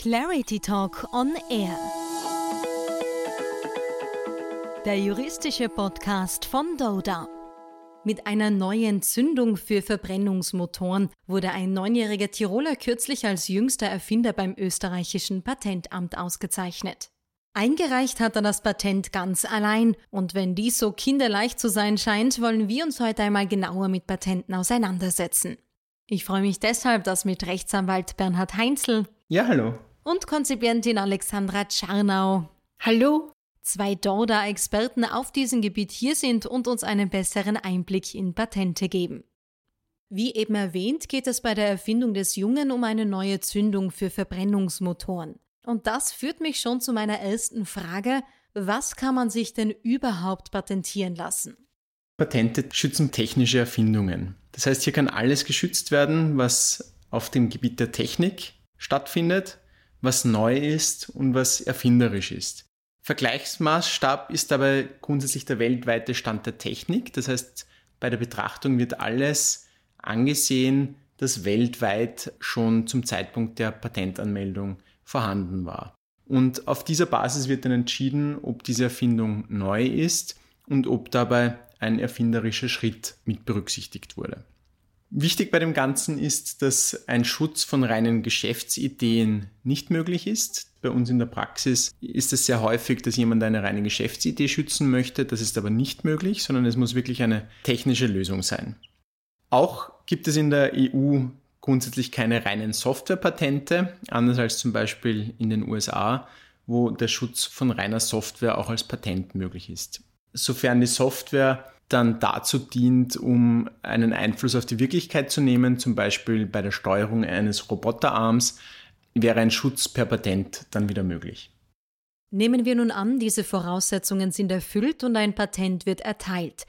Clarity Talk on Air. Der juristische Podcast von Doda. Mit einer neuen Zündung für Verbrennungsmotoren wurde ein neunjähriger Tiroler kürzlich als jüngster Erfinder beim österreichischen Patentamt ausgezeichnet. Eingereicht hat er das Patent ganz allein und wenn dies so kinderleicht zu sein scheint, wollen wir uns heute einmal genauer mit Patenten auseinandersetzen. Ich freue mich deshalb, dass mit Rechtsanwalt Bernhard Heinzel ja, hallo. Und Konzipientin Alexandra Czarnau Hallo. zwei Dorda-Experten auf diesem Gebiet hier sind und uns einen besseren Einblick in Patente geben. Wie eben erwähnt, geht es bei der Erfindung des Jungen um eine neue Zündung für Verbrennungsmotoren. Und das führt mich schon zu meiner ersten Frage, was kann man sich denn überhaupt patentieren lassen? Patente schützen technische Erfindungen. Das heißt, hier kann alles geschützt werden, was auf dem Gebiet der Technik stattfindet, was neu ist und was erfinderisch ist. Vergleichsmaßstab ist dabei grundsätzlich der weltweite Stand der Technik. Das heißt, bei der Betrachtung wird alles angesehen, das weltweit schon zum Zeitpunkt der Patentanmeldung vorhanden war. Und auf dieser Basis wird dann entschieden, ob diese Erfindung neu ist und ob dabei ein erfinderischer Schritt mit berücksichtigt wurde. Wichtig bei dem Ganzen ist, dass ein Schutz von reinen Geschäftsideen nicht möglich ist. Bei uns in der Praxis ist es sehr häufig, dass jemand eine reine Geschäftsidee schützen möchte. Das ist aber nicht möglich, sondern es muss wirklich eine technische Lösung sein. Auch gibt es in der EU grundsätzlich keine reinen Softwarepatente, anders als zum Beispiel in den USA, wo der Schutz von reiner Software auch als Patent möglich ist. Sofern die Software dann dazu dient, um einen Einfluss auf die Wirklichkeit zu nehmen, zum Beispiel bei der Steuerung eines Roboterarms, wäre ein Schutz per Patent dann wieder möglich. Nehmen wir nun an, diese Voraussetzungen sind erfüllt und ein Patent wird erteilt.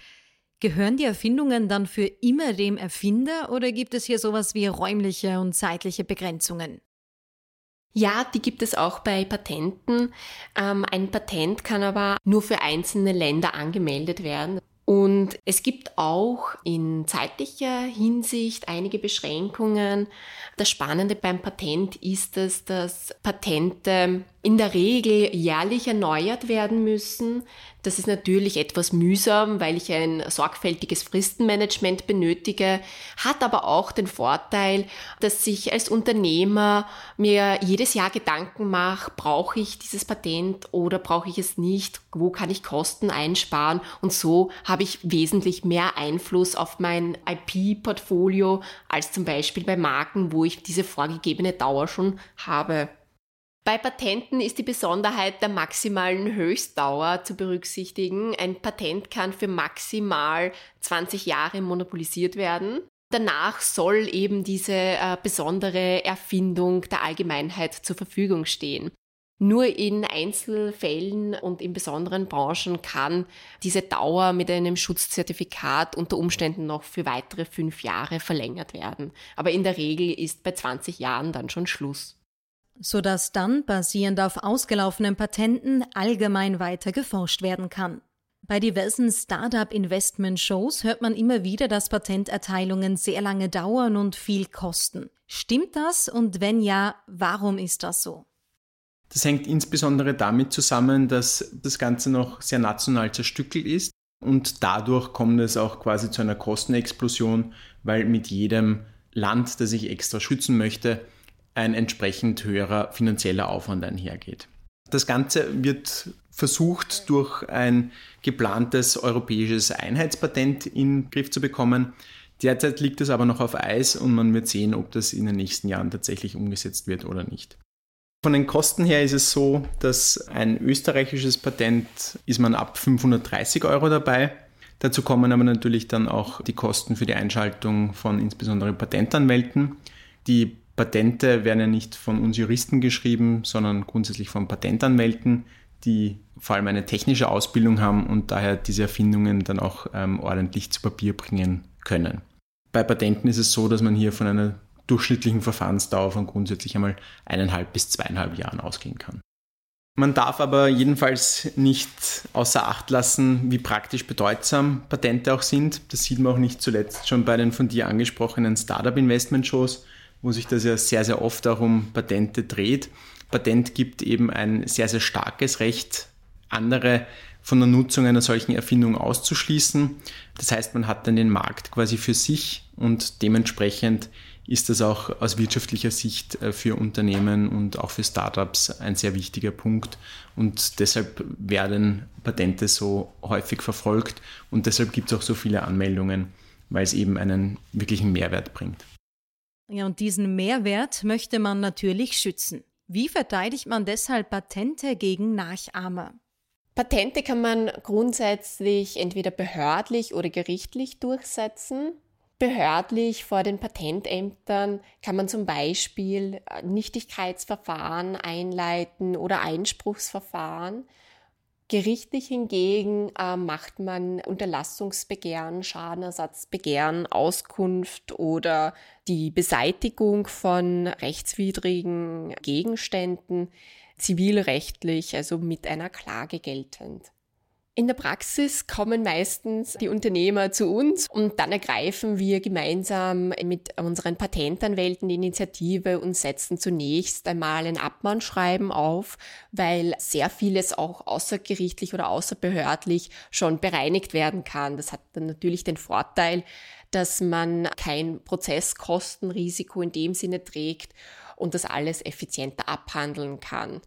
Gehören die Erfindungen dann für immer dem Erfinder oder gibt es hier sowas wie räumliche und zeitliche Begrenzungen? Ja, die gibt es auch bei Patenten. Ähm, ein Patent kann aber nur für einzelne Länder angemeldet werden. Und es gibt auch in zeitlicher Hinsicht einige Beschränkungen. Das Spannende beim Patent ist es, dass Patente in der Regel jährlich erneuert werden müssen. Das ist natürlich etwas mühsam, weil ich ein sorgfältiges Fristenmanagement benötige, hat aber auch den Vorteil, dass ich als Unternehmer mir jedes Jahr Gedanken mache, brauche ich dieses Patent oder brauche ich es nicht, wo kann ich Kosten einsparen und so habe ich wesentlich mehr Einfluss auf mein IP-Portfolio als zum Beispiel bei Marken, wo ich diese vorgegebene Dauer schon habe. Bei Patenten ist die Besonderheit der maximalen Höchstdauer zu berücksichtigen. Ein Patent kann für maximal 20 Jahre monopolisiert werden. Danach soll eben diese äh, besondere Erfindung der Allgemeinheit zur Verfügung stehen. Nur in Einzelfällen und in besonderen Branchen kann diese Dauer mit einem Schutzzertifikat unter Umständen noch für weitere fünf Jahre verlängert werden. Aber in der Regel ist bei 20 Jahren dann schon Schluss sodass dann, basierend auf ausgelaufenen Patenten, allgemein weiter geforscht werden kann. Bei diversen Startup-Investment-Shows hört man immer wieder, dass Patenterteilungen sehr lange dauern und viel kosten. Stimmt das und wenn ja, warum ist das so? Das hängt insbesondere damit zusammen, dass das Ganze noch sehr national zerstückelt ist und dadurch kommt es auch quasi zu einer Kostenexplosion, weil mit jedem Land, das ich extra schützen möchte, ein entsprechend höherer finanzieller Aufwand einhergeht. Das Ganze wird versucht, durch ein geplantes europäisches Einheitspatent in den Griff zu bekommen. Derzeit liegt es aber noch auf Eis und man wird sehen, ob das in den nächsten Jahren tatsächlich umgesetzt wird oder nicht. Von den Kosten her ist es so, dass ein österreichisches Patent ist man ab 530 Euro dabei. Dazu kommen aber natürlich dann auch die Kosten für die Einschaltung von insbesondere Patentanwälten. Die Patente werden ja nicht von uns Juristen geschrieben, sondern grundsätzlich von Patentanwälten, die vor allem eine technische Ausbildung haben und daher diese Erfindungen dann auch ähm, ordentlich zu Papier bringen können. Bei Patenten ist es so, dass man hier von einer durchschnittlichen Verfahrensdauer von grundsätzlich einmal eineinhalb bis zweieinhalb Jahren ausgehen kann. Man darf aber jedenfalls nicht außer Acht lassen, wie praktisch bedeutsam Patente auch sind. Das sieht man auch nicht zuletzt schon bei den von dir angesprochenen Startup-Investment-Shows, wo sich das ja sehr, sehr oft auch um Patente dreht. Patent gibt eben ein sehr, sehr starkes Recht, andere von der Nutzung einer solchen Erfindung auszuschließen. Das heißt, man hat dann den Markt quasi für sich und dementsprechend ist das auch aus wirtschaftlicher Sicht äh, für Unternehmen und auch für Startups ein sehr wichtiger Punkt. Und deshalb werden Patente so häufig verfolgt und deshalb gibt es auch so viele Anmeldungen, weil es eben einen wirklichen Mehrwert bringt. Ja, und diesen Mehrwert möchte man natürlich schützen. Wie verteidigt man deshalb Patente gegen Nachahmer? Patente kann man grundsätzlich entweder behördlich oder gerichtlich durchsetzen. Behördlich vor den Patentämtern kann man zum Beispiel Nichtigkeitsverfahren einleiten oder Einspruchsverfahren. Gerichtlich hingegen äh, macht man Unterlassungsbegehren, Schadenersatzbegehren, Auskunft oder die Beseitigung von rechtswidrigen Gegenständen zivilrechtlich, also mit einer Klage geltend. In der Praxis kommen meistens die Unternehmer zu uns und dann ergreifen wir gemeinsam mit unseren Patentanwälten die Initiative und setzen zunächst einmal ein Abmahnschreiben auf, weil sehr vieles auch außergerichtlich oder außerbehördlich schon bereinigt werden kann. Das hat dann natürlich den Vorteil, dass man kein Prozesskostenrisiko in dem Sinne trägt und das alles effizienter abhandeln kann.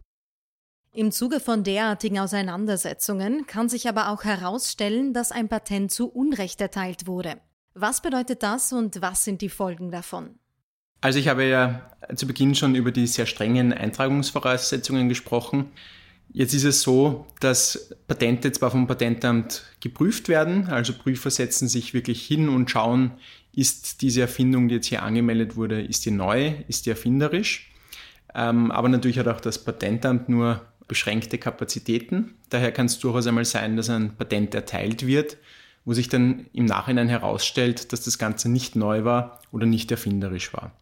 Im Zuge von derartigen Auseinandersetzungen kann sich aber auch herausstellen, dass ein Patent zu Unrecht erteilt wurde. Was bedeutet das und was sind die Folgen davon? Also ich habe ja zu Beginn schon über die sehr strengen Eintragungsvoraussetzungen gesprochen. Jetzt ist es so, dass Patente zwar vom Patentamt geprüft werden, also Prüfer setzen sich wirklich hin und schauen, ist diese Erfindung, die jetzt hier angemeldet wurde, ist die neu, ist die erfinderisch. Ähm, aber natürlich hat auch das Patentamt nur beschränkte Kapazitäten. Daher kann es durchaus einmal sein, dass ein Patent erteilt wird, wo sich dann im Nachhinein herausstellt, dass das Ganze nicht neu war oder nicht erfinderisch war.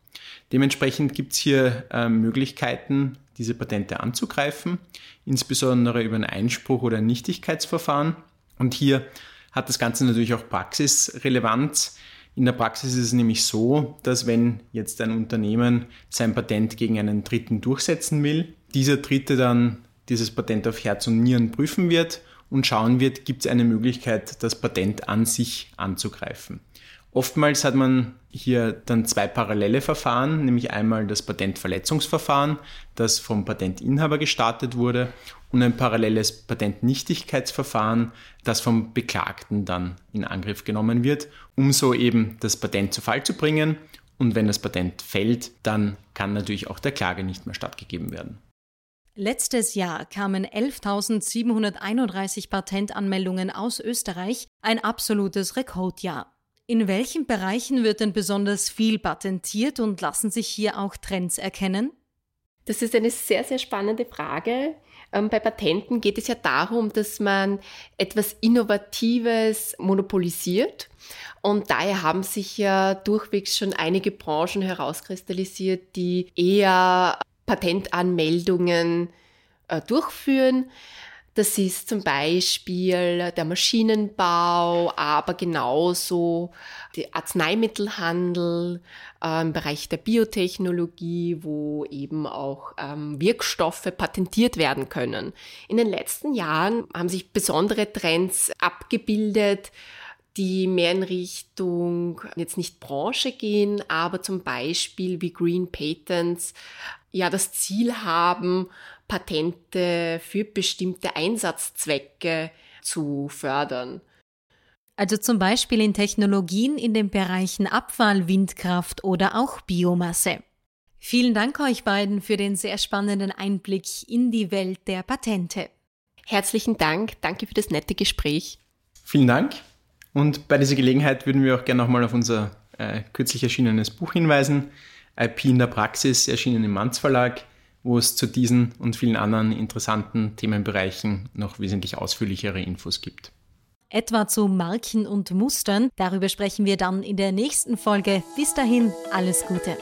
Dementsprechend gibt es hier äh, Möglichkeiten, diese Patente anzugreifen, insbesondere über einen Einspruch oder ein Nichtigkeitsverfahren. Und hier hat das Ganze natürlich auch Praxisrelevanz. In der Praxis ist es nämlich so, dass wenn jetzt ein Unternehmen sein Patent gegen einen Dritten durchsetzen will, dieser Dritte dann dieses Patent auf Herz und Nieren prüfen wird und schauen wird, gibt es eine Möglichkeit, das Patent an sich anzugreifen. Oftmals hat man hier dann zwei parallele Verfahren, nämlich einmal das Patentverletzungsverfahren, das vom Patentinhaber gestartet wurde, und ein paralleles Patentnichtigkeitsverfahren, das vom Beklagten dann in Angriff genommen wird, um so eben das Patent zu Fall zu bringen. Und wenn das Patent fällt, dann kann natürlich auch der Klage nicht mehr stattgegeben werden. Letztes Jahr kamen 11.731 Patentanmeldungen aus Österreich, ein absolutes Rekordjahr. In welchen Bereichen wird denn besonders viel patentiert und lassen sich hier auch Trends erkennen? Das ist eine sehr, sehr spannende Frage. Ähm, bei Patenten geht es ja darum, dass man etwas Innovatives monopolisiert. Und daher haben sich ja durchwegs schon einige Branchen herauskristallisiert, die eher Patentanmeldungen äh, durchführen. Das ist zum Beispiel der Maschinenbau, aber genauso der Arzneimittelhandel äh, im Bereich der Biotechnologie, wo eben auch ähm, Wirkstoffe patentiert werden können. In den letzten Jahren haben sich besondere Trends abgebildet, die mehr in Richtung jetzt nicht Branche gehen, aber zum Beispiel wie Green Patents ja das Ziel haben, Patente für bestimmte Einsatzzwecke zu fördern. Also zum Beispiel in Technologien in den Bereichen Abfall, Windkraft oder auch Biomasse. Vielen Dank euch beiden für den sehr spannenden Einblick in die Welt der Patente. Herzlichen Dank, danke für das nette Gespräch. Vielen Dank. Und bei dieser Gelegenheit würden wir auch gerne nochmal auf unser äh, kürzlich erschienenes Buch hinweisen. IP in der Praxis, erschienen im Manz Verlag, wo es zu diesen und vielen anderen interessanten Themenbereichen noch wesentlich ausführlichere Infos gibt. Etwa zu Marken und Mustern, darüber sprechen wir dann in der nächsten Folge. Bis dahin, alles Gute.